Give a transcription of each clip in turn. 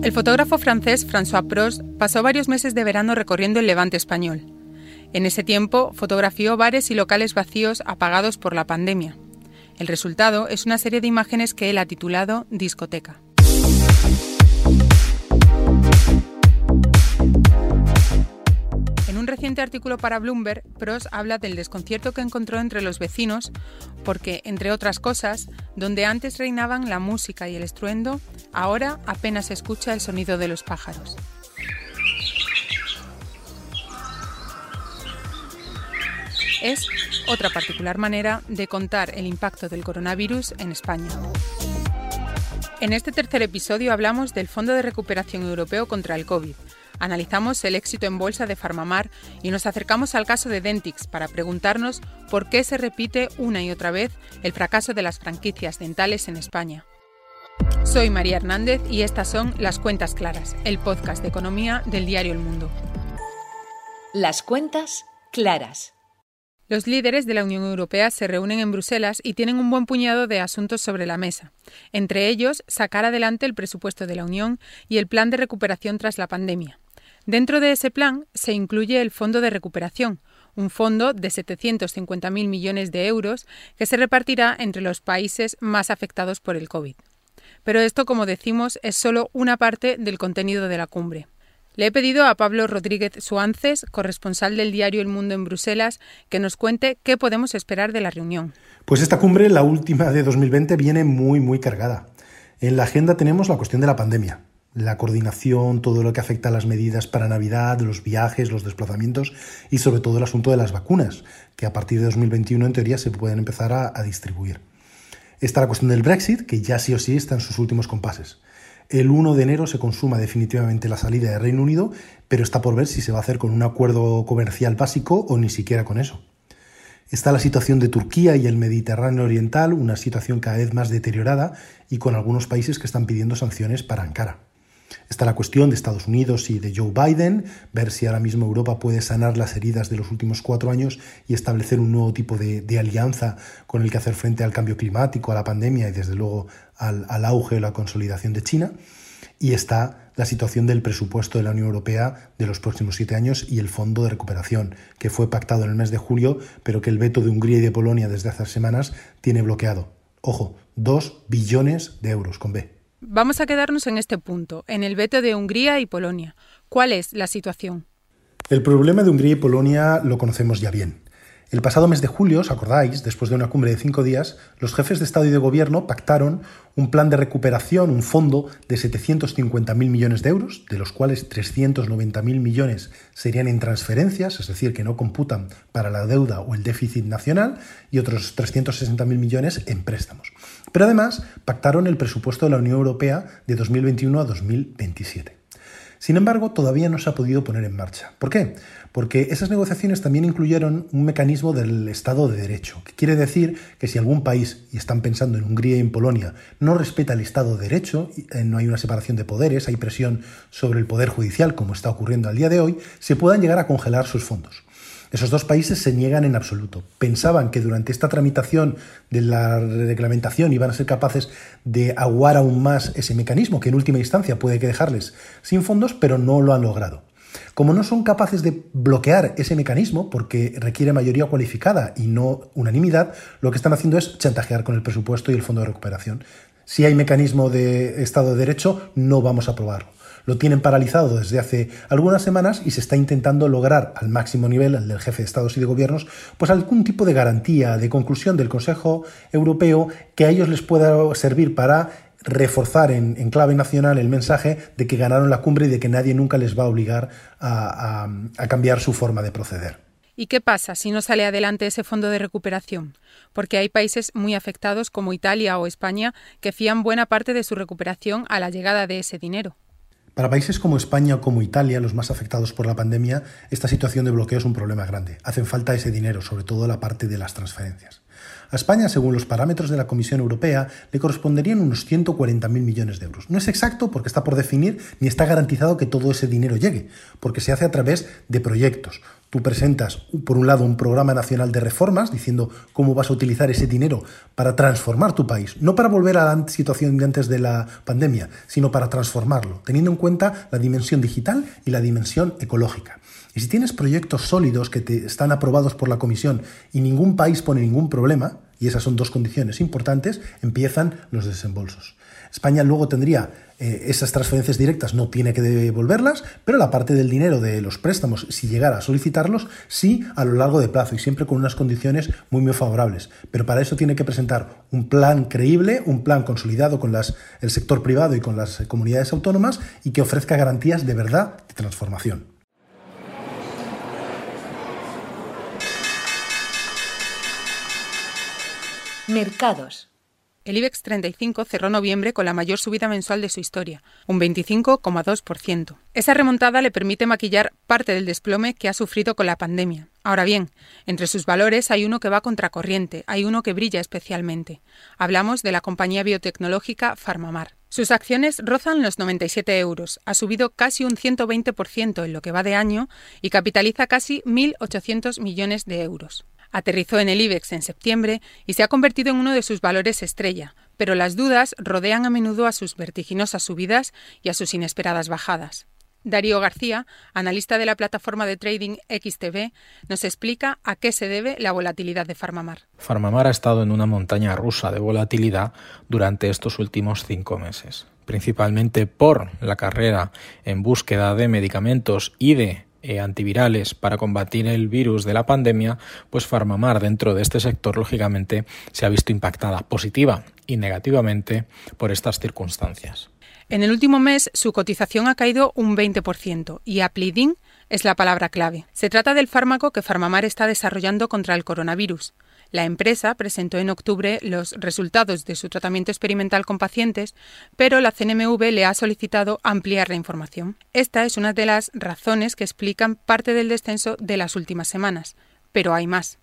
El fotógrafo francés François Prost pasó varios meses de verano recorriendo el levante español. En ese tiempo fotografió bares y locales vacíos apagados por la pandemia. El resultado es una serie de imágenes que él ha titulado Discoteca. En un reciente artículo para Bloomberg, Prost habla del desconcierto que encontró entre los vecinos porque, entre otras cosas, donde antes reinaban la música y el estruendo, ahora apenas se escucha el sonido de los pájaros. Es otra particular manera de contar el impacto del coronavirus en España. En este tercer episodio hablamos del Fondo de Recuperación Europeo contra el COVID, Analizamos el éxito en bolsa de Farmamar y nos acercamos al caso de Dentix para preguntarnos por qué se repite una y otra vez el fracaso de las franquicias dentales en España. Soy María Hernández y estas son Las Cuentas Claras, el podcast de economía del diario El Mundo. Las Cuentas Claras. Los líderes de la Unión Europea se reúnen en Bruselas y tienen un buen puñado de asuntos sobre la mesa, entre ellos sacar adelante el presupuesto de la Unión y el plan de recuperación tras la pandemia. Dentro de ese plan se incluye el Fondo de Recuperación, un fondo de 750.000 millones de euros que se repartirá entre los países más afectados por el COVID. Pero esto, como decimos, es solo una parte del contenido de la cumbre. Le he pedido a Pablo Rodríguez Suances, corresponsal del diario El Mundo en Bruselas, que nos cuente qué podemos esperar de la reunión. Pues esta cumbre, la última de 2020, viene muy, muy cargada. En la agenda tenemos la cuestión de la pandemia, la coordinación, todo lo que afecta a las medidas para Navidad, los viajes, los desplazamientos y sobre todo el asunto de las vacunas, que a partir de 2021 en teoría se pueden empezar a, a distribuir. Está la cuestión del Brexit, que ya sí o sí está en sus últimos compases. El 1 de enero se consuma definitivamente la salida del Reino Unido, pero está por ver si se va a hacer con un acuerdo comercial básico o ni siquiera con eso. Está la situación de Turquía y el Mediterráneo Oriental, una situación cada vez más deteriorada y con algunos países que están pidiendo sanciones para Ankara. Está la cuestión de Estados Unidos y de Joe Biden, ver si ahora mismo Europa puede sanar las heridas de los últimos cuatro años y establecer un nuevo tipo de, alianza con el que hacer frente al cambio climático, a la pandemia y desde luego al, auge o la consolidación de China. Y está la situación del presupuesto de la Unión Europea de los próximos siete años y el Fondo de Recuperación, que fue pactado en el mes de julio, pero que el veto de Hungría y de Polonia desde hace semanas tiene bloqueado. Ojo, dos billones de euros con B. Vamos a quedarnos en este punto, en el veto de Hungría y Polonia. ¿Cuál es la situación? El problema de Hungría y Polonia lo conocemos ya bien. El pasado mes de julio, os acordáis, después de una cumbre de cinco días, los jefes de Estado y de Gobierno pactaron un plan de recuperación, un fondo de 750.000 millones de euros, de los cuales 390.000 millones serían en transferencias, es decir, que no computan para la deuda o el déficit nacional, y otros 360.000 millones en préstamos. Pero además pactaron el presupuesto de la Unión Europea de 2021 a 2027. Sin embargo, todavía no se ha podido poner en marcha. ¿Por qué? Porque esas negociaciones también incluyeron un mecanismo del Estado de Derecho, que quiere decir que si algún país, y están pensando en Hungría y en Polonia, no respeta el Estado de Derecho, eh, no hay una separación de poderes, hay presión sobre el Poder Judicial, como está ocurriendo al día de hoy, se puedan llegar a congelar sus fondos. Esos dos países se niegan en absoluto. Pensaban que durante esta tramitación de la reglamentación iban a ser capaces de aguar aún más ese mecanismo, que en última instancia puede que dejarles sin fondos, pero no lo han logrado. Como no son capaces de bloquear ese mecanismo, porque requiere mayoría cualificada y no unanimidad, lo que están haciendo es chantajear con el presupuesto y el fondo de recuperación. Si hay mecanismo de Estado de Derecho, no vamos a aprobarlo lo tienen paralizado desde hace algunas semanas y se está intentando lograr al máximo nivel, el del jefe de Estados y de Gobiernos, pues algún tipo de garantía, de conclusión del Consejo Europeo que a ellos les pueda servir para reforzar en, clave nacional el mensaje de que ganaron la cumbre y de que nadie nunca les va a obligar a, a cambiar su forma de proceder. ¿Y qué pasa si no sale adelante ese fondo de recuperación? Porque hay países muy afectados como Italia o España que fían buena parte de su recuperación a la llegada de ese dinero. Para países como España o como Italia, los más afectados por la pandemia, esta situación de bloqueo es un problema grande. Hacen falta ese dinero, sobre todo la parte de las transferencias. A España, según los parámetros de la Comisión Europea, le corresponderían unos 140.000 millones de euros. No es exacto porque está por definir ni está garantizado que todo ese dinero llegue, porque se hace a través de proyectos. Tú presentas, por un lado, un programa nacional de reformas diciendo cómo vas a utilizar ese dinero para transformar tu país, no para volver a la situación de antes de la pandemia, sino para transformarlo, teniendo en cuenta la dimensión digital y la dimensión ecológica. Y si tienes proyectos sólidos que te están aprobados por la Comisión y ningún país pone ningún problema, y esas son dos condiciones importantes, empiezan los desembolsos. España luego tendría eh, esas transferencias directas, no tiene que devolverlas, pero la parte del dinero de los préstamos, si llegara a solicitarlos, sí a lo largo de plazo y siempre con unas condiciones muy, muy favorables. Pero para eso tiene que presentar un plan creíble, un plan consolidado con el sector privado y con las comunidades autónomas y que ofrezca garantías de verdad de transformación. Mercados. El IBEX 35 cerró noviembre con la mayor subida mensual de su historia, un 25,2%. Esa remontada le permite maquillar parte del desplome que ha sufrido con la pandemia. Ahora bien, entre sus valores hay uno que va contracorriente, hay uno que brilla especialmente. Hablamos de la compañía biotecnológica Farmamar. Sus acciones rozan los 97 euros, ha subido casi un 120% en lo que va de año y capitaliza casi 1.800 millones de euros. Aterrizó en el IBEX en septiembre y se ha convertido en uno de sus valores estrella, pero las dudas rodean a menudo a sus vertiginosas subidas y a sus inesperadas bajadas. Darío García, analista de la plataforma de trading XTB, nos explica a qué se debe la volatilidad de Farmamar. Farmamar ha estado en una montaña rusa de volatilidad durante estos últimos cinco meses, principalmente por la carrera en búsqueda de medicamentos y de eh, antivirales para combatir el virus de la pandemia, pues Farmamar dentro de este sector lógicamente se ha visto impactada positiva y negativamente por estas circunstancias. En el último mes su cotización ha caído un 20% y Aplidin es la palabra clave. Se trata del fármaco que Farmamar está desarrollando contra el coronavirus. La empresa presentó en octubre los resultados de su tratamiento experimental con pacientes, pero la CNMV le ha solicitado ampliar la información. Esta es una de las razones que explican parte del descenso de las últimas semanas, pero hay más.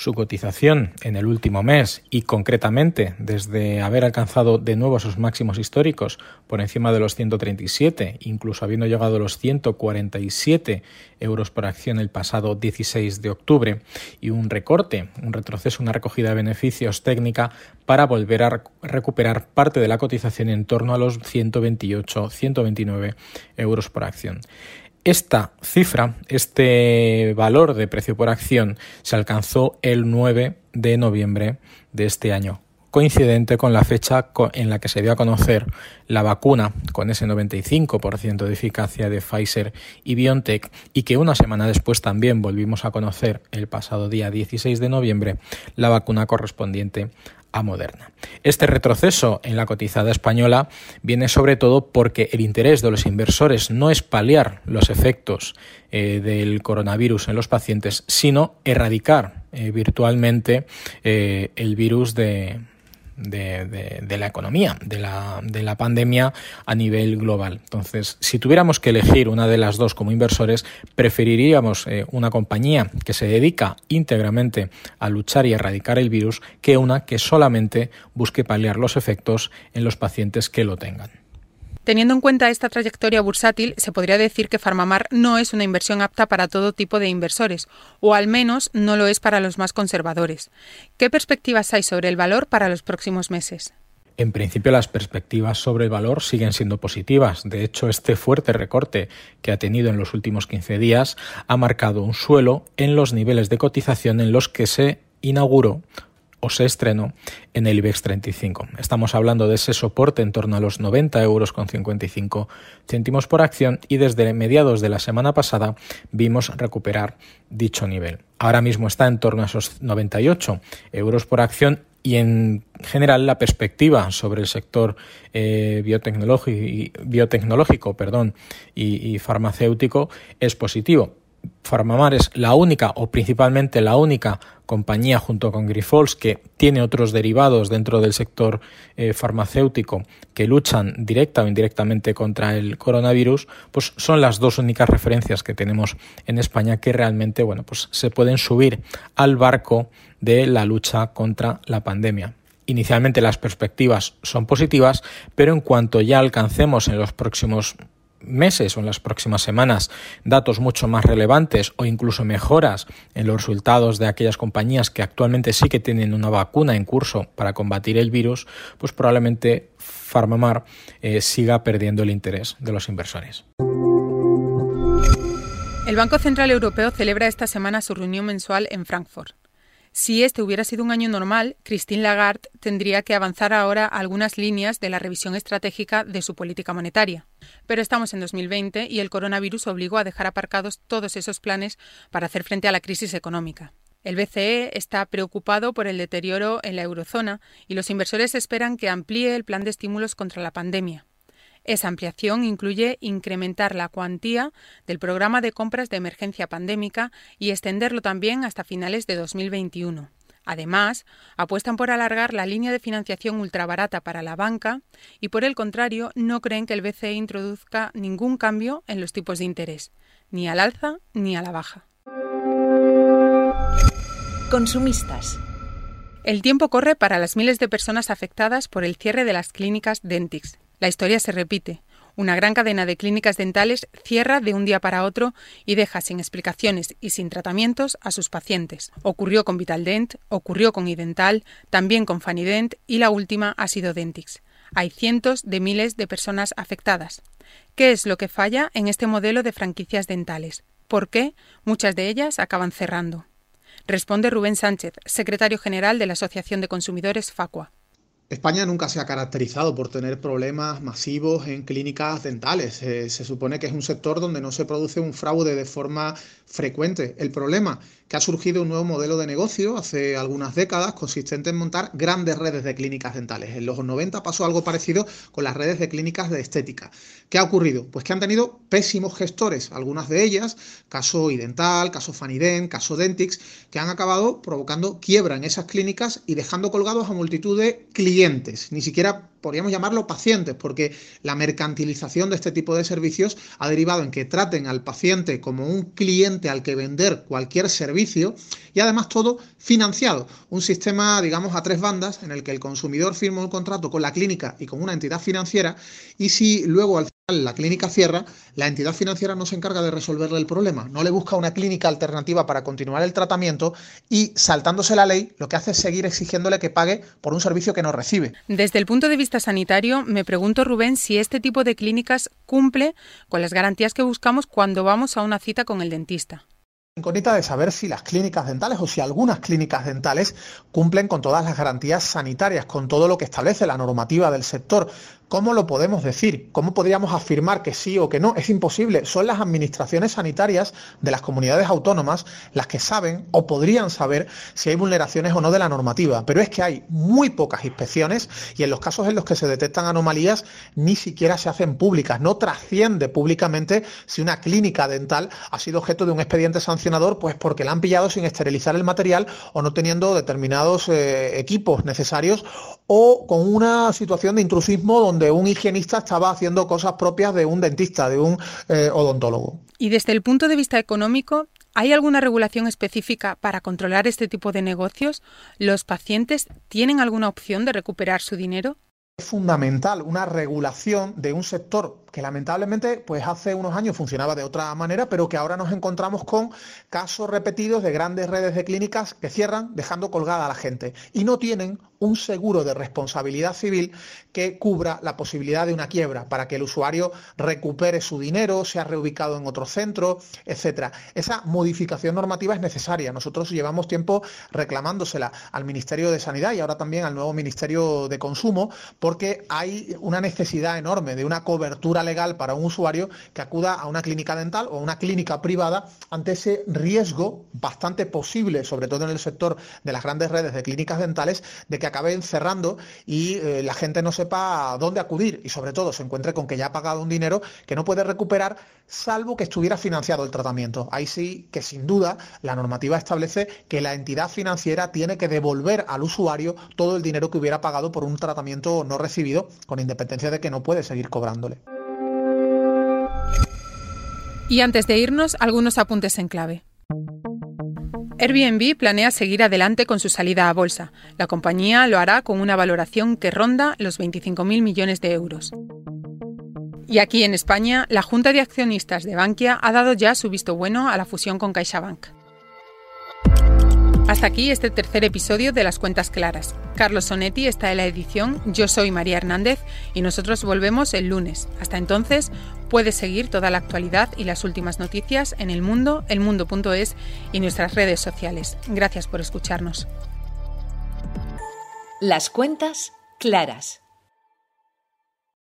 Su cotización en el último mes y concretamente desde haber alcanzado de nuevo sus máximos históricos por encima de los 137, incluso habiendo llegado a los 147 euros por acción el pasado 16 de octubre y un recorte, un retroceso, una recogida de beneficios técnica para volver a recuperar parte de la cotización en torno a los 128-129 euros por acción. Esta cifra, este valor de precio por acción, se alcanzó el 9 de noviembre de este año, coincidente con la fecha en la que se dio a conocer la vacuna con ese 95% de eficacia de Pfizer y BioNTech y que una semana después también volvimos a conocer el pasado día 16 de noviembre la vacuna correspondiente a Moderna. Este retroceso en la cotizada española viene sobre todo porque el interés de los inversores no es paliar los efectos eh, del coronavirus en los pacientes, sino erradicar eh, virtualmente eh, el virus de, de, la economía, de la, de la pandemia a nivel global. Entonces, si tuviéramos que elegir una de las dos como inversores, preferiríamos eh, una compañía que se dedica íntegramente a luchar y erradicar el virus que una que solamente busque paliar los efectos en los pacientes que lo tengan. Teniendo en cuenta esta trayectoria bursátil, se podría decir que Farmamar no es una inversión apta para todo tipo de inversores, o al menos no lo es para los más conservadores. ¿Qué perspectivas hay sobre el valor para los próximos meses? En principio las perspectivas sobre el valor siguen siendo positivas. De hecho, este fuerte recorte que ha tenido en los últimos 15 días ha marcado un suelo en los niveles de cotización en los que se inauguró o se estrenó en el IBEX 35. Estamos hablando de ese soporte en torno a los 90 euros con 55 céntimos por acción y desde mediados de la semana pasada vimos recuperar dicho nivel. Ahora mismo está en torno a esos 98 euros por acción y en general la perspectiva sobre el sector eh, biotecnológico, perdón, y farmacéutico es positivo Farmamar es la única o principalmente la única compañía junto con Grifols que tiene otros derivados dentro del sector eh, farmacéutico que luchan directa o indirectamente contra el coronavirus, pues son las dos únicas referencias que tenemos en España que realmente, bueno, pues se pueden subir al barco de la lucha contra la pandemia. Inicialmente las perspectivas son positivas, pero en cuanto ya alcancemos en los próximos meses o en las próximas semanas datos mucho más relevantes o incluso mejoras en los resultados de aquellas compañías que actualmente sí que tienen una vacuna en curso para combatir el virus, pues probablemente Farmamar eh, siga perdiendo el interés de los inversores. El Banco Central Europeo celebra esta semana su reunión mensual en Frankfurt. Si este hubiera sido un año normal, Christine Lagarde tendría que avanzar ahora algunas líneas de la revisión estratégica de su política monetaria. Pero estamos en 2020 y el coronavirus obligó a dejar aparcados todos esos planes para hacer frente a la crisis económica. El BCE está preocupado por el deterioro en la eurozona y los inversores esperan que amplíe el plan de estímulos contra la pandemia. Esa ampliación incluye incrementar la cuantía del programa de compras de emergencia pandémica y extenderlo también hasta finales de 2021. Además, apuestan por alargar la línea de financiación ultrabarata para la banca y, por el contrario, no creen que el BCE introduzca ningún cambio en los tipos de interés, ni al alza ni a la baja. Consumistas. El tiempo corre para las miles de personas afectadas por el cierre de las clínicas Dentix, la historia se repite. Una gran cadena de clínicas dentales cierra de un día para otro y deja sin explicaciones y sin tratamientos a sus pacientes. Ocurrió con Vitaldent, ocurrió con Idental, también con Fanident y la última ha sido Dentix. Hay cientos de miles de personas afectadas. ¿Qué es lo que falla en este modelo de franquicias dentales? ¿Por qué muchas de ellas acaban cerrando? Responde Rubén Sánchez, secretario general de la Asociación de Consumidores Facua. España nunca se ha caracterizado por tener problemas masivos en clínicas dentales. Eh, se supone que es un sector donde no se produce un fraude de forma frecuente. El problema que ha surgido un nuevo modelo de negocio hace algunas décadas consistente en montar grandes redes de clínicas dentales. En los 90 pasó algo parecido con las redes de clínicas de estética. ¿Qué ha ocurrido? Pues que han tenido pésimos gestores, algunas de ellas, caso Idental, caso Fanident, caso Dentix, que han acabado provocando quiebra en esas clínicas y dejando colgados a multitud de clientes. Ni siquiera podríamos llamarlo pacientes, porque la mercantilización de este tipo de servicios ha derivado en que traten al paciente como un cliente al que vender cualquier servicio y además todo financiado. Un sistema, digamos, a tres bandas en el que el consumidor firma un contrato con la clínica y con una entidad financiera y si luego al final la clínica cierra, la entidad financiera no se encarga de resolverle el problema, no le busca una clínica alternativa para continuar el tratamiento y saltándose la ley lo que hace es seguir exigiéndole que pague por un servicio que no recibe. Desde el punto de vista sanitario, me pregunto, Rubén, si este tipo de clínicas cumple con las garantías que buscamos cuando vamos a una cita con el dentista incógnita de saber si las clínicas dentales o si algunas clínicas dentales cumplen con todas las garantías sanitarias, con todo lo que establece la normativa del sector. ¿Cómo lo podemos decir? ¿Cómo podríamos afirmar que sí o que no? Es imposible. Son las administraciones sanitarias de las comunidades autónomas las que saben o podrían saber si hay vulneraciones o no de la normativa. Pero es que hay muy pocas inspecciones y en los casos en los que se detectan anomalías ni siquiera se hacen públicas. No trasciende públicamente si una clínica dental ha sido objeto de un expediente sancionador, pues porque la han pillado sin esterilizar el material o no teniendo determinados eh, equipos necesarios o con una situación de intrusismo donde donde un higienista estaba haciendo cosas propias de un dentista, de un eh, odontólogo. Y desde el punto de vista económico, ¿Hay alguna regulación específica para controlar este tipo de negocios? ¿Los pacientes tienen alguna opción de recuperar su dinero? Es fundamental una regulación de un sector que lamentablemente pues hace unos años funcionaba de otra manera, pero que ahora nos encontramos con casos repetidos de grandes redes de clínicas que cierran dejando colgada a la gente y no tienen un seguro de responsabilidad civil que cubra la posibilidad de una quiebra para que el usuario recupere su dinero, sea reubicado en otro centro, etcétera. Esa modificación normativa es necesaria. Nosotros llevamos tiempo reclamándosela al Ministerio de Sanidad y ahora también al nuevo Ministerio de Consumo porque hay una necesidad enorme de una cobertura legal para un usuario que acuda a una clínica dental o a una clínica privada ante ese riesgo bastante posible, sobre todo en el sector de las grandes redes de clínicas dentales, de que acaben cerrando y eh, la gente no sepa dónde acudir y sobre todo se encuentre con que ya ha pagado un dinero que no puede recuperar salvo que estuviera financiado el tratamiento. Ahí sí que sin duda la normativa establece que la entidad financiera tiene que devolver al usuario todo el dinero que hubiera pagado por un tratamiento no recibido, con independencia de que no puede seguir cobrándole. Y antes de irnos, algunos apuntes en clave. Airbnb planea seguir adelante con su salida a bolsa. La compañía lo hará con una valoración que ronda los 25.000 millones de euros. Y aquí en España, la Junta de Accionistas de Bankia ha dado ya su visto bueno a la fusión con CaixaBank. Hasta aquí este tercer episodio de Las Cuentas Claras. Carlos Sonetti está en la edición, yo soy María Hernández y nosotros volvemos el lunes. Hasta entonces, puedes seguir toda la actualidad y las últimas noticias en el mundo, elmundo.es y nuestras redes sociales. Gracias por escucharnos. Las Cuentas Claras